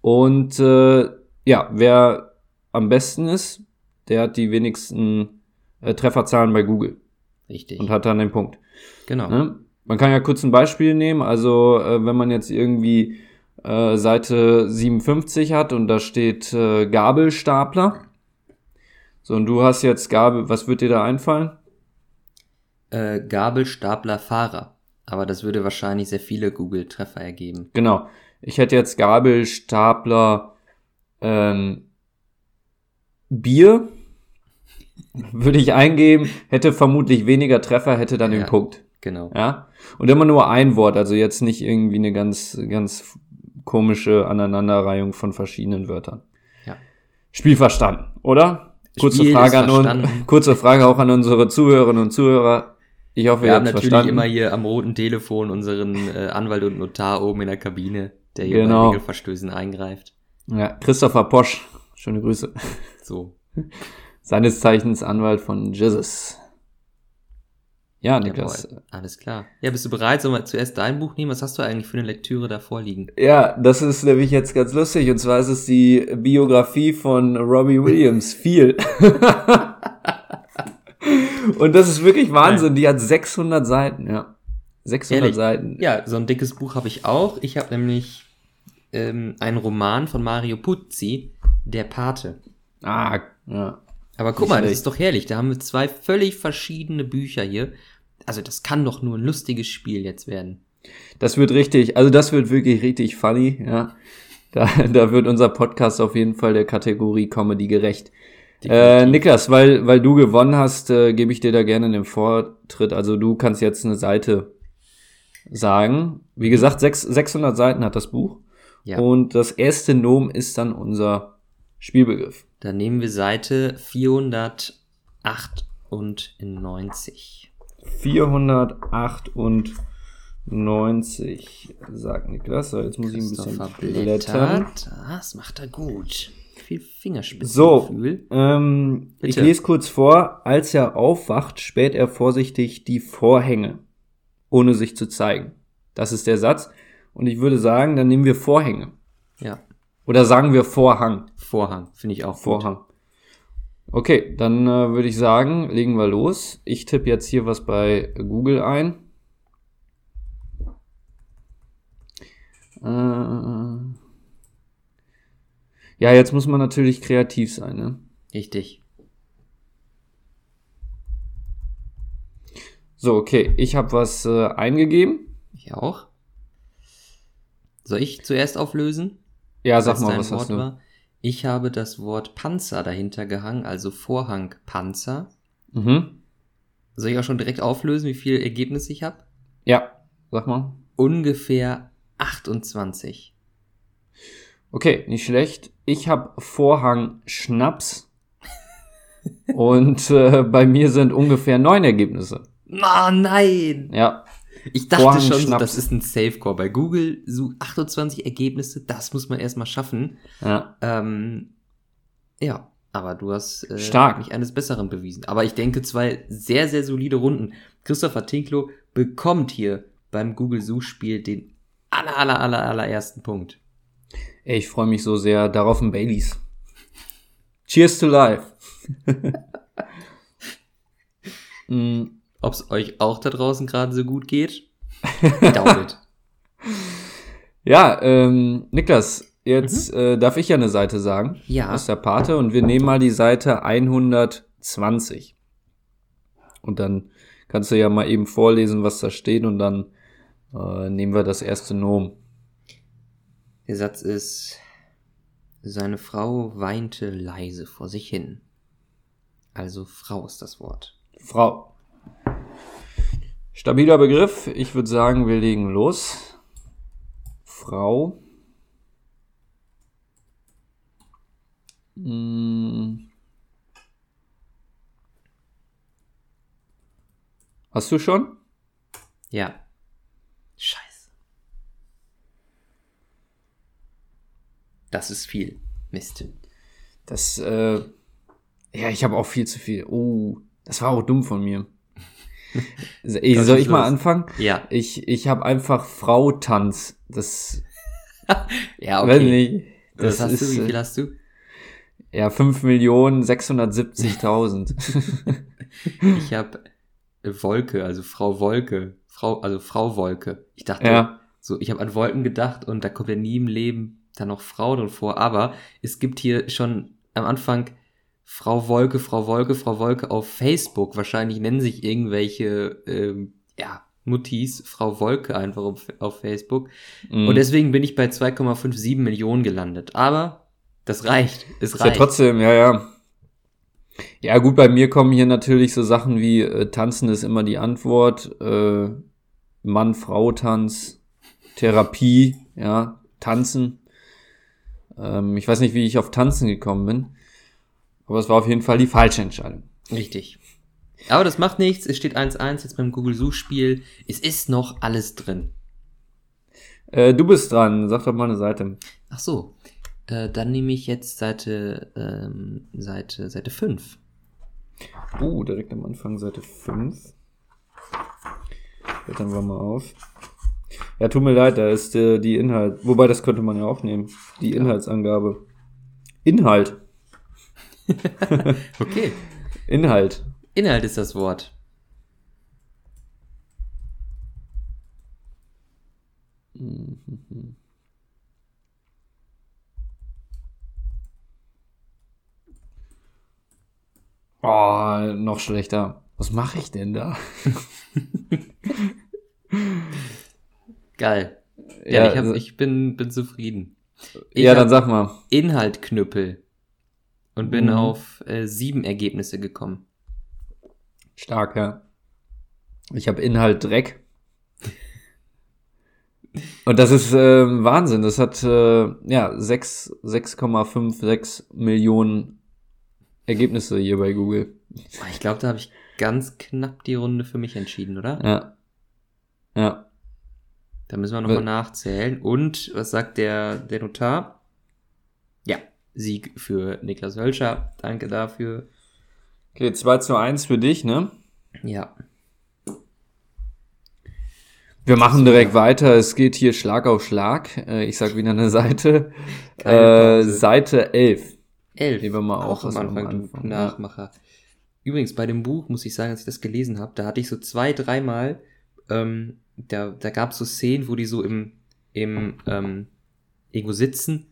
Und äh, ja, wer am besten ist, der hat die wenigsten äh, Trefferzahlen bei Google Richtig. und hat dann den Punkt. genau. Ne? Man kann ja kurz ein Beispiel nehmen. Also äh, wenn man jetzt irgendwie äh, Seite 57 hat und da steht äh, Gabelstapler. So, und du hast jetzt Gabel, was wird dir da einfallen? Äh, Gabelstapler Fahrer. Aber das würde wahrscheinlich sehr viele Google-Treffer ergeben. Genau. Ich hätte jetzt Gabelstapler ähm, Bier. Würde ich eingeben, hätte vermutlich weniger Treffer, hätte dann den Ja. Punkt. Genau. Ja. Und immer nur ein Wort, also jetzt nicht irgendwie eine ganz, ganz komische Aneinanderreihung von verschiedenen Wörtern. Ja. Spiel verstanden, oder? Kurze Spiel Frage an uns, kurze Frage auch an unsere Zuhörerinnen und Zuhörer. Ich hoffe, Wir ihr haben habt natürlich verstanden. immer hier am roten Telefon unseren äh, Anwalt und Notar oben in der Kabine, der hier Genau. bei Regelverstößen eingreift. ja, Christopher Posch, schöne Grüße. So. Seines Zeichens Anwalt von Jesus. Ja, Niklas. Jawohl, alles klar. Ja, bist du bereit? Sollen wir zuerst dein Buch nehmen? Was hast du eigentlich für eine Lektüre da vorliegen? Ja, das ist nämlich jetzt ganz lustig. Und zwar ist es die Biografie von Robbie Williams. Viel. Und das ist wirklich Wahnsinn. Die hat 600 Seiten, ja. 600 Ehrlich? Seiten. Ja, so ein dickes Buch habe ich auch. Ich habe nämlich ähm, einen Roman von Mario Puzzi, Der Pate. Ah, ja. Aber guck mal, das ist doch herrlich. Da haben wir zwei völlig verschiedene Bücher hier. Also das kann doch nur ein lustiges Spiel jetzt werden. Das wird richtig, also das wird wirklich richtig funny, ja. Da, da wird unser Podcast auf jeden Fall der Kategorie Comedy gerecht. Äh. Niklas, weil, weil du gewonnen hast, äh, gebe ich dir da gerne den Vortritt. Also du kannst jetzt eine Seite sagen. Wie gesagt, sechs, 600 Seiten hat das Buch. Ja. Und das erste Nom ist dann unser Spielbegriff. Dann nehmen wir Seite 498. 498, sagt Niklas. So, jetzt muss ich ein bisschen blättern. Ah, Das macht er gut. Viel So, Fingerspitzengefühl. ähm, ich lese kurz vor. Als er aufwacht, späht er vorsichtig die Vorhänge, ohne sich zu zeigen. Das ist der Satz. Und ich würde sagen, dann nehmen wir Vorhänge. Ja. Oder sagen wir Vorhang. Vorhang, finde ich auch gut. Vorhang. Okay, dann äh, würde ich sagen, legen wir los. Ich tippe jetzt hier was bei Google ein. Äh, ja, jetzt muss man natürlich kreativ sein, ne? Richtig. So, okay, ich habe was äh, eingegeben. Ich auch. Soll ich zuerst auflösen? Ja, sag mal, was Wort hast du? war? Ich habe das Wort Panzer dahinter gehangen, also Vorhang Panzer. Mhm. Soll ich auch schon direkt auflösen, wie viel Ergebnis ich habe? Ja, sag mal. Ungefähr 28. Okay, nicht schlecht. Ich habe Vorhang Schnaps. Und äh, bei mir sind ungefähr neun Ergebnisse. Oh nein! Ja, Ich dachte Vorhang schon, so, Schnaps. das ist ein Safecore. Bei Google so 28 Ergebnisse, das muss man erstmal schaffen. ja. Ähm, ja, aber du hast äh, Stark. mich eines Besseren bewiesen. Aber ich denke, zwei sehr, sehr solide Runden. Christopher Tinklo bekommt hier beim Google Suchspiel den aller, aller, aller, allerersten Punkt. Ich freue mich so sehr. Darauf ein Baileys. Cheers to life. mm, Ob es euch auch da draußen gerade so gut geht? It. ja, ähm, Niklas, jetzt äh, darf ich ja eine Seite sagen. Ja. Aus der Pate. Und wir nehmen mal die Seite 120. Und dann kannst du ja mal eben vorlesen, was da steht. Und dann äh, nehmen wir das erste Nom. Der Satz ist, seine Frau weinte leise vor sich hin. Also Frau ist das Wort. Frau. Stabiler Begriff. Ich würde sagen, wir legen los. Frau. Hm. Hast du schon? Ja. Scheiße. Das ist viel. Mist. Das, äh, ja, ich habe auch viel zu viel. Oh, das war auch dumm von mir. Was soll ich mal anfangen? Ja. Ich, ich habe einfach Frau Tanz. Das, Ja, okay. Was Das hast ist, du? Wie äh, viel hast du? Ja, 5.670.000. Ich habe Wolke, also Frau Wolke. Frau, also Frau Wolke. Ich dachte, ja, so, ich habe an Wolken gedacht und da kommt ja nie im Leben dann noch Frau drin vor. Aber es gibt hier schon am Anfang Frau Wolke, Frau Wolke, Frau Wolke auf Facebook. Wahrscheinlich nennen sich irgendwelche, ähm, ja, Muttis Frau Wolke einfach auf, auf Facebook. mm. Und deswegen bin ich bei 2,57 Millionen gelandet. Aber das reicht. Es ist ja reicht. trotzdem, ja, ja. Ja, gut, bei mir kommen hier natürlich so Sachen wie äh, Tanzen ist immer die Antwort, äh, Mann-Frau-Tanz, Therapie, ja, Tanzen. Ähm, ich weiß nicht, wie ich auf Tanzen gekommen bin, aber es war auf jeden Fall die falsche Entscheidung. Richtig. Aber das macht nichts. Es steht 1-1 jetzt beim Google-Suchspiel. Es ist noch alles drin. Äh, du bist dran, sag doch mal eine Seite. Ach so. Äh, dann nehme ich jetzt Seite, ähm, Seite, Seite 5. Uh, direkt am Anfang Seite 5. Blättern wir mal auf. Ja, tut mir leid, da ist äh, die Inhalt. Wobei, das könnte man ja auch nehmen. Die Inhaltsangabe. Inhalt. Okay. Inhalt. Inhalt ist das Wort. Oh, noch schlechter. Was mache ich denn da? Geil. Ja, Ja, ich, hab, also- ich bin, bin zufrieden. Ich ja, dann sag mal. Inhaltknüppel. Und bin Mhm. auf äh, sieben Ergebnisse gekommen. Stark, ja. Ich habe Inhalt Dreck. Und das ist ähm, Wahnsinn. Das hat äh, ja 6 6,56 Millionen Ergebnisse hier bei Google. Ich glaube, da habe ich ganz knapp die Runde für mich entschieden, oder? Ja. Ja. Da müssen wir nochmal nachzählen. Und was sagt der, der Notar? Sieg für Niklas Hölscher. Danke dafür. Okay, 2 zu 1 für dich, ne? Ja. Wir machen direkt weiter. Es geht hier Schlag auf Schlag. Äh, ich sag wieder eine Seite. Äh. Seite 11. Elf. Nehmen wir mal auch auf, am Anfang, Anfang- du Nachmacher. Übrigens, bei dem Buch muss ich sagen, als ich das gelesen habe, da hatte ich so zwei, dreimal, ähm, da, da gab es so Szenen, wo die so im, im ähm, irgendwo sitzen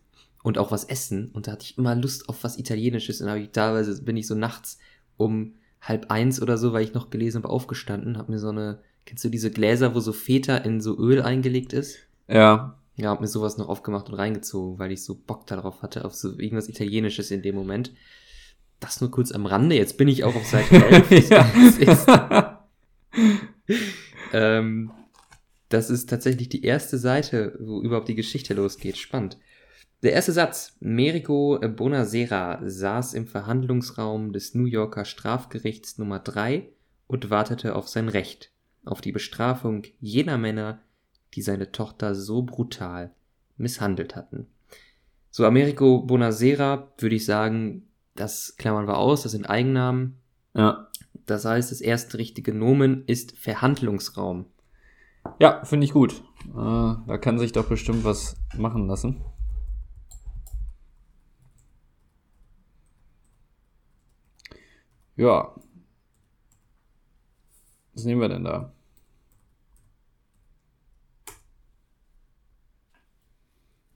und auch was essen. Und da hatte ich immer Lust auf was Italienisches. Und ich teilweise bin ich so nachts um halb eins oder so, weil ich noch gelesen habe, aufgestanden, habe mir so eine, kennst du diese Gläser, wo so Feta in so Öl eingelegt ist? Ja. Ja, hab mir sowas noch aufgemacht und reingezogen, weil ich so Bock darauf hatte, auf so irgendwas Italienisches in dem Moment. Das nur kurz am Rande. Jetzt bin ich auch auf Seite 11. Das ist, ähm, das ist tatsächlich die erste Seite, wo überhaupt die Geschichte losgeht. Spannend. Der erste Satz. Merico Bonasera saß im Verhandlungsraum des New Yorker Strafgerichts Nummer 3 und wartete auf sein Recht, auf die Bestrafung jener Männer, die seine Tochter so brutal misshandelt hatten. So, Americo Bonasera würde ich sagen, das klammern wir aus, das sind Eigennamen. Ja. Das heißt, das erste richtige Nomen ist Verhandlungsraum. Ja, finde ich gut. Äh, da kann sich doch bestimmt was machen lassen. Ja. Was nehmen wir denn da?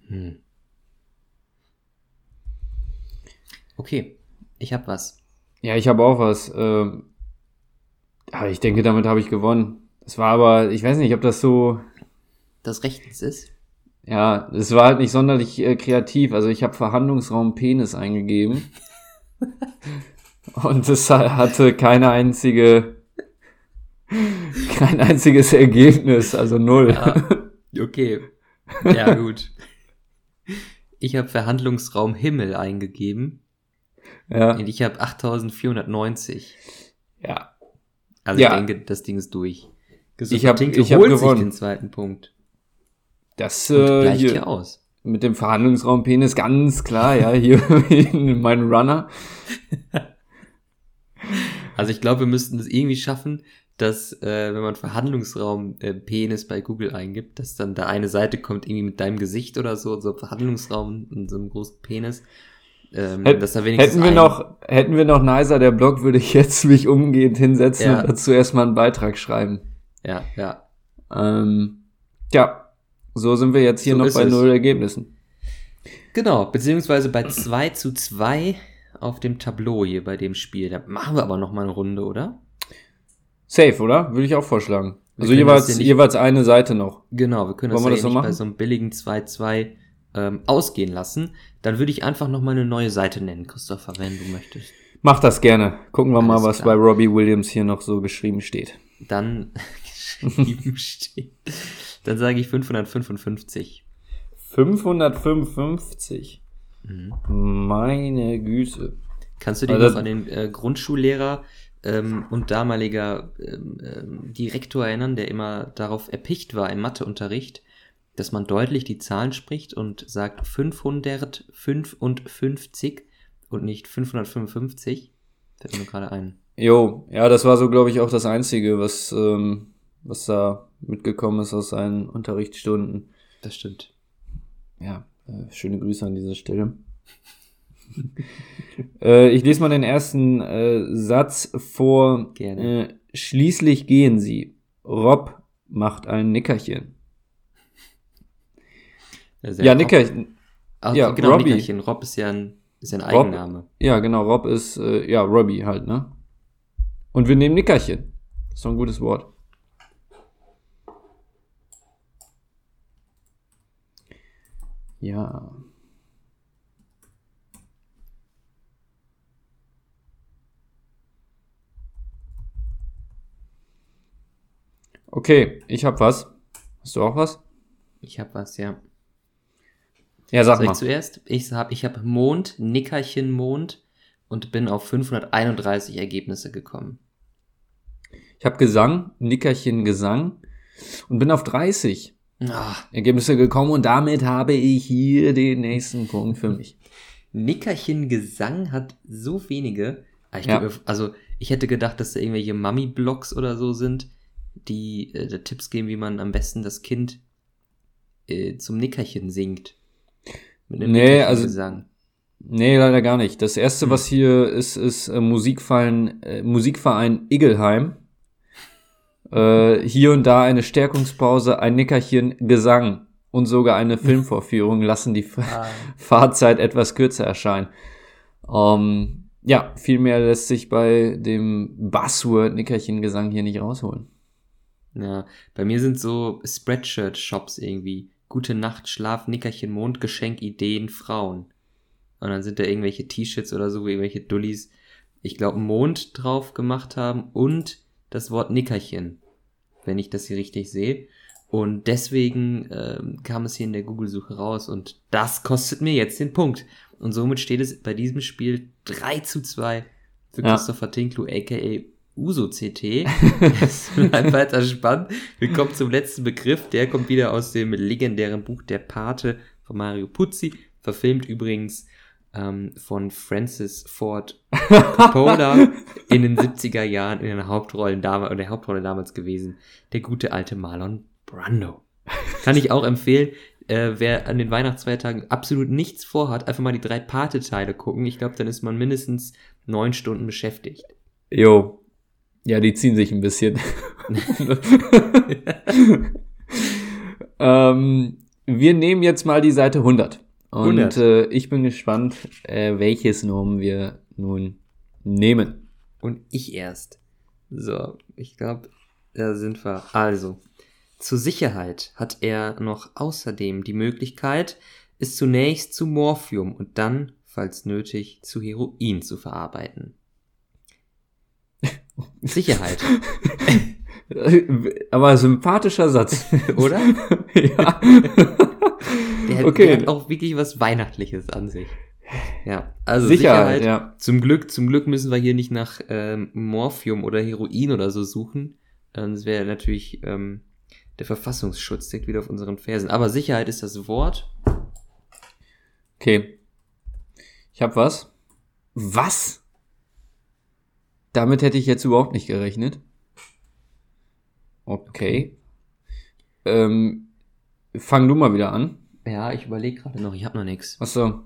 Hm. Okay, ich hab was. Ja, ich habe auch was. Ähm, ich denke, damit habe ich gewonnen. Es war aber, ich weiß nicht, ob das so. Das rechtens ist. Ja, es war halt nicht sonderlich äh, kreativ. Also ich habe Verhandlungsraum Penis eingegeben. Und es ha- hatte keine einzige, kein einziges Ergebnis, also null. Ja, okay. Ja, gut. Ich habe Verhandlungsraum Himmel eingegeben Ja, und ich habe 8490. ja. Also Ja. ich denke, das Ding ist durch. Ich hab- Tinke ich hab gewonnen. sich den zweiten Punkt. Das äh, gleicht hier, hier aus. mit dem Verhandlungsraum Penis ganz klar, ja, hier mein Runner. Also ich glaube, wir müssten es irgendwie schaffen, dass, äh, wenn man Verhandlungsraum äh, Penis bei Google eingibt, dass dann da eine Seite kommt, irgendwie mit deinem Gesicht oder so, so Verhandlungsraum und so einem großen Penis. Ähm, Hätt- dass da wenigstens Hätten wir noch, hätten wir noch nicer der Blog, würde ich jetzt mich umgehend hinsetzen Ja. und dazu erstmal einen Beitrag schreiben. Ja, ja. Ähm, ja, so sind wir jetzt hier So noch bei null Ergebnissen. Genau, beziehungsweise bei 2 zu 2 auf dem Tableau hier bei dem Spiel. Da machen wir aber noch mal eine Runde, oder? Safe, oder? Würde ich auch vorschlagen. Wir Also das jeweils, nicht- jeweils eine Seite noch. Genau, wir können das, Wollen wir ja das so nicht bei so einem billigen 2-2 ähm, ausgehen lassen. Dann würde ich einfach noch mal eine neue Seite nennen, Christopher, wenn du möchtest. Mach das gerne. Gucken wir mal, Alles was klar. bei Robbie Williams hier noch so geschrieben steht. Dann geschrieben steht. Dann sage ich 555. 555. Mhm. Meine Güte. Kannst du dich Also noch an den äh, Grundschullehrer ähm, und damaliger ähm, ähm, Direktor erinnern, der immer darauf erpicht war im Matheunterricht, dass man deutlich die Zahlen spricht und sagt 555 und nicht 555? Fällt mir gerade ein. Jo, ja, das war so, glaube ich, auch das Einzige, was, ähm, was da mitgekommen ist aus seinen Unterrichtsstunden. Das stimmt. Ja, schöne Grüße an dieser Stelle. äh, ich lese mal den ersten äh, Satz vor. Gerne. Äh, schließlich gehen sie. Rob macht ein Nickerchen. Ja, Rob- Nickerchen. Ach, ja, genau, Robbie. Nickerchen. Rob ist ja ein, ist ja ein Rob. Eigenname. Ja, genau, Rob ist, äh, ja, Robbie halt, ne? Und wir nehmen Nickerchen. Das ist doch ein gutes Wort. Ja. Okay, ich hab was. Hast du auch was? Ich habe was, ja. Ja, sag Soll mal. ich zuerst? Ich habe ich hab Mond, Nickerchen Mond und bin auf 531 Ergebnisse gekommen. Ich habe Gesang, Nickerchen Gesang und bin auf 30 Ah, Ergebnisse gekommen und damit habe ich hier den nächsten Punkt für mich. Nickerchen Gesang hat so wenige. Ah, Ich Ja. glaub, also ich hätte gedacht, dass da irgendwelche Mami-Blogs oder so sind, die äh, da Tipps geben, wie man am besten das Kind äh, zum Nickerchen singt. Mit Nee, also- Nickerchengesang. Nee, leider gar nicht. Das erste, Hm. was hier ist, ist äh, Musikverein, äh, Musikverein Igelheim. Äh, hier und da eine Stärkungspause, ein Nickerchen Gesang und sogar eine Filmvorführung lassen die Ah, Fahrzeit etwas kürzer erscheinen. Ähm, ja, viel mehr lässt sich bei dem Buzzword Nickerchen Gesang hier nicht rausholen. ja, bei mir sind so Spreadshirt-Shops irgendwie. Gute Nacht, Schlaf, Nickerchen, Mond, Geschenk, Ideen, Frauen. Und dann sind da irgendwelche T-Shirts oder so, irgendwelche Dullis, ich glaube, Mond drauf gemacht haben und das Wort Nickerchen, wenn ich das hier richtig sehe. Und deswegen ähm, kam es hier in der Google-Suche raus und das kostet mir jetzt den Punkt. Und somit steht es bei diesem Spiel 3 zu 2 für Ja. Christopher Tinklu, aka Uso CT. Es bleibt weiter spannend. Wir kommen zum letzten Begriff. Der kommt wieder aus dem legendären Buch Der Pate von Mario Puzzi. Verfilmt übrigens ähm, von Francis Ford Coppola in den 70er Jahren in der Hauptrolle, damals, in der Hauptrolle damals gewesen. Der gute alte Marlon Brando. Kann ich auch empfehlen. Äh, wer an den Weihnachtsfeiertagen absolut nichts vorhat, einfach mal die drei Pate-Teile gucken. Ich glaube, dann ist man mindestens neun Stunden beschäftigt. Jo. Ja, die ziehen sich ein bisschen. ähm, wir nehmen jetzt mal die Seite 100. Und 100. Äh, ich bin gespannt, äh, welches Nomen wir nun nehmen. Und ich erst. So, ich glaube, da sind wir. Also, zur Sicherheit hat er noch außerdem die Möglichkeit, es zunächst zu Morphium und dann, falls nötig, zu Heroin zu verarbeiten. Sicherheit, Aber sympathischer Satz. oder? ja. Der, hat- Okay. der hat auch wirklich was Weihnachtliches an sich. Ja, also Sicherheit, Sicherheit. ja. Zum Glück, zum Glück müssen wir hier nicht nach ähm, Morphium oder Heroin oder so suchen. Ähm, Das wäre natürlich ähm, der Verfassungsschutz direkt wieder auf unseren Fersen. Aber Sicherheit ist das Wort. Okay. Ich hab was. Was? Damit hätte ich jetzt überhaupt nicht gerechnet. Okay. Ähm, fang du mal wieder an. Ja, ich überlege gerade noch, ich habe noch nichts. Achso.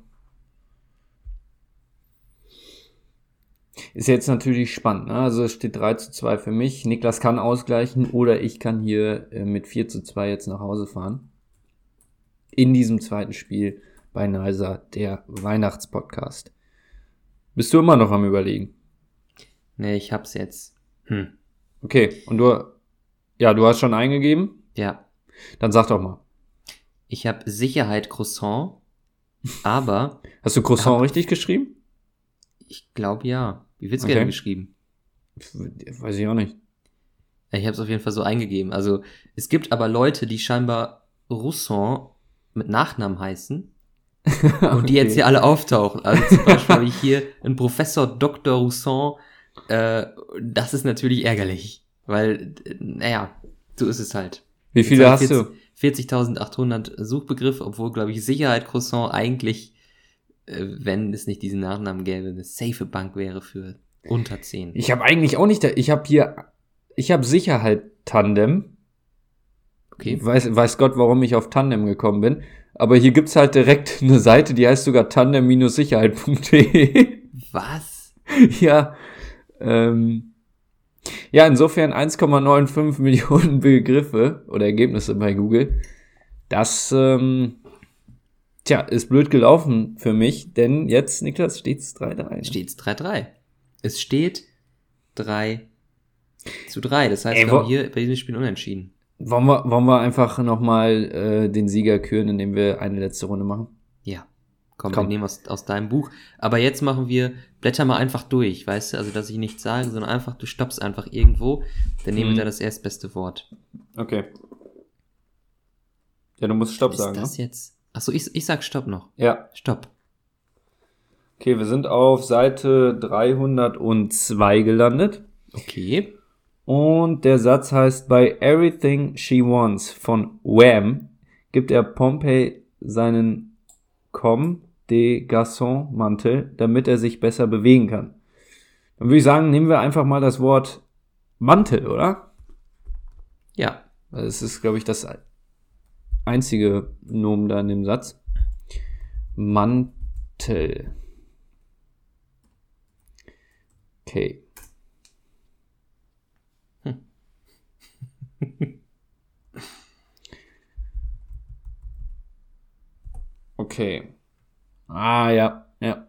Ist jetzt natürlich spannend, ne? Also es steht 3 zu 2 für mich. Niklas kann ausgleichen oder ich kann hier äh, mit 4 zu 2 jetzt nach Hause fahren. In diesem zweiten Spiel bei Neiser, der Weihnachtspodcast. Bist du immer noch am überlegen? Nee, ich hab's jetzt. Hm. Okay, und du, ja, du hast schon eingegeben? Ja, Dann sag doch mal. Ich habe Sicherheit Croissant, aber Hast du Croissant Hab- richtig geschrieben? ich glaube ja. Wie wird's Okay. gerne geschrieben? Weiß ich auch nicht. Ich habe es auf jeden Fall so eingegeben. Also es gibt aber Leute, die scheinbar Rousson mit Nachnamen heißen und die jetzt hier alle auftauchen. Also zum Beispiel habe ich hier einen Professor Dr. Rousson. Äh, das ist natürlich ärgerlich, weil, äh, naja, so ist es halt. Wie viele Jetzt hast habe du? Ich 40.800 Suchbegriffe, obwohl, glaube ich, Sicherheit Croissant eigentlich, äh, wenn es nicht diesen Nachnamen gäbe, eine safe Bank wäre für unter 10. Ich habe eigentlich auch nicht, da, ich habe hier, ich habe Sicherheit Tandem. Okay. Weiß, weiß Gott, warum ich auf Tandem gekommen bin. Aber hier gibt's halt direkt eine Seite, die heißt sogar tandem-sicherheit.de. Was? ja. Ähm, ja, insofern 1,95 Millionen Begriffe oder Ergebnisse bei Google. Das, ähm, tja, ist blöd gelaufen für mich, denn jetzt, Niklas, steht's 3-3. ne? Steht's 3-3. Es steht 3 zu 3. Das heißt, Ey, wir haben hier bei diesem Spiel unentschieden. Wollen wir, wollen wir einfach nochmal äh, den Sieger küren, indem wir eine letzte Runde machen? Ja. Komm, Komm. wir nehmen aus, aus deinem Buch. Aber jetzt machen wir, blätter mal einfach durch, weißt du? Also, dass ich nichts sage, sondern einfach, du stoppst einfach irgendwo, dann nehmen wir da das erstbeste Wort. Okay. Ja, du musst Stopp ist sagen, das ne? jetzt? Achso, ich, ich sag Stopp noch. Ja. Stopp. Okay, wir sind auf Seite 302 gelandet. Okay. Und der Satz heißt, bei Everything She Wants von Wham gibt er Pompey seinen Comme des Garçons Mantel, damit er sich besser bewegen kann. Dann würde ich sagen, nehmen wir einfach mal das Wort Mantel, oder? Ja. Es ist, glaube ich, das einzige Nomen da in dem Satz. Mantel. Okay. Okay. Ah, ja, ja.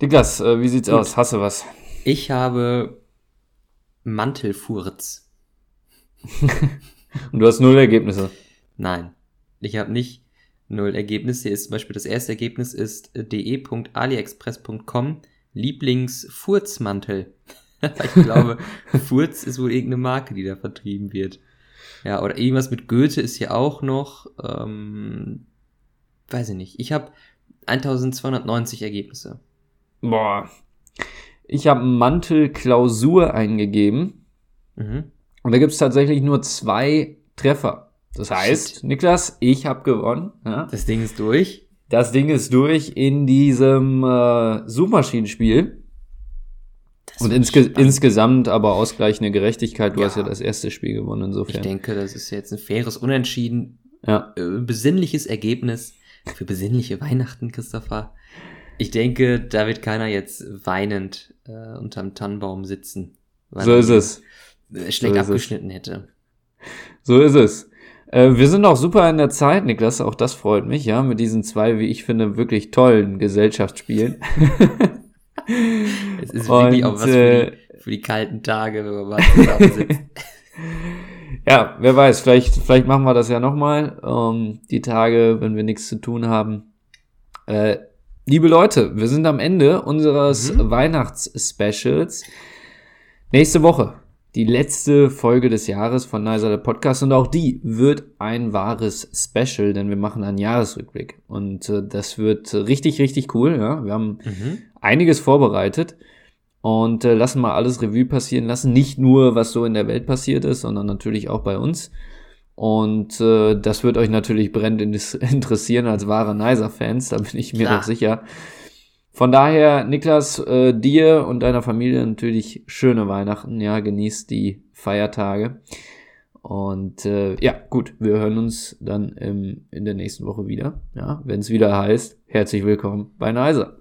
Niklas, äh, wie sieht's Gut. aus? Hast du was? Ich habe Mantelfurz. Und du hast null Ergebnisse. Nein. Ich habe nicht null Ergebnisse. Hier ist zum Beispiel das erste Ergebnis ist äh, de.aliexpress.com Lieblingsfurzmantel. ich glaube, Furz ist wohl irgendeine Marke, die da vertrieben wird. Ja, oder irgendwas mit Goethe ist hier auch noch. Ähm, weiß ich nicht. Ich habe 1290 Ergebnisse. Boah. Ich habe Mantelklausur eingegeben. Mhm. Und da gibt's tatsächlich nur zwei Treffer. Das heißt, Shit. Niklas, ich habe gewonnen. Ja? Das Ding ist durch. Das Ding ist durch in diesem äh, Suchmaschinenspiel. Das Und insge spannend. insgesamt aber ausgleichende Gerechtigkeit. Du Ja. hast ja das erste Spiel gewonnen, Ich insofern. denke, das ist jetzt ein faires Unentschieden. Ja. äh, besinnliches Ergebnis für besinnliche Weihnachten, Christopher. Ich denke, da wird keiner jetzt weinend äh, unterm Tannenbaum sitzen. weil So ist es. äh, Schlecht So ist es. abgeschnitten hätte. So ist es. Äh, wir sind auch super in der Zeit, Niklas. Auch das freut mich, ja, mit diesen zwei, wie ich finde, wirklich tollen Gesellschaftsspielen. Es ist Und, wirklich auch was für, äh, die, für die kalten Tage, wenn man mal zusammensitzt. Ja, wer weiß, vielleicht, vielleicht machen wir das ja nochmal. Ähm, die Tage, wenn wir nichts zu tun haben. Äh, liebe Leute, wir sind am Ende unseres Mhm. Weihnachts-Specials. Nächste Woche, die letzte Folge des Jahres von Nicer der Podcast und auch die wird ein wahres Special, denn wir machen einen Jahresrückblick. Und äh, das wird richtig, richtig cool. Ja? Wir haben mhm. einiges vorbereitet und äh, lassen mal alles Revue passieren lassen. Nicht nur, was so in der Welt passiert ist, sondern natürlich auch bei uns. Und äh, das wird euch natürlich brennend in- interessieren als wahre Nicer-Fans, da bin ich mir Klar. doch sicher. Von daher, Niklas, äh, dir und deiner Familie natürlich schöne Weihnachten. Ja, genießt die Feiertage. Und äh, ja, gut, wir hören uns dann im, in der nächsten Woche wieder. Ja, wenn es wieder heißt, herzlich willkommen bei Nicer.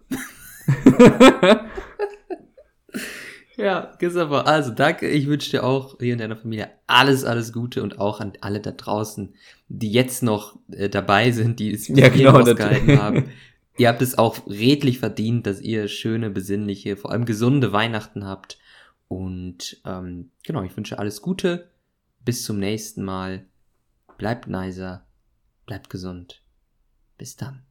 Ja, Christopher, also danke. Ich wünsche dir auch hier in deiner Familie alles, alles Gute und auch an alle da draußen, die jetzt noch äh, dabei sind, die es Ja, genau, ausgehalten haben. Ihr habt es auch redlich verdient, dass ihr schöne, besinnliche, vor allem gesunde Weihnachten habt. Und ähm, genau, ich wünsche alles Gute. Bis zum nächsten Mal. Bleibt nicer. Bleibt gesund. Bis dann.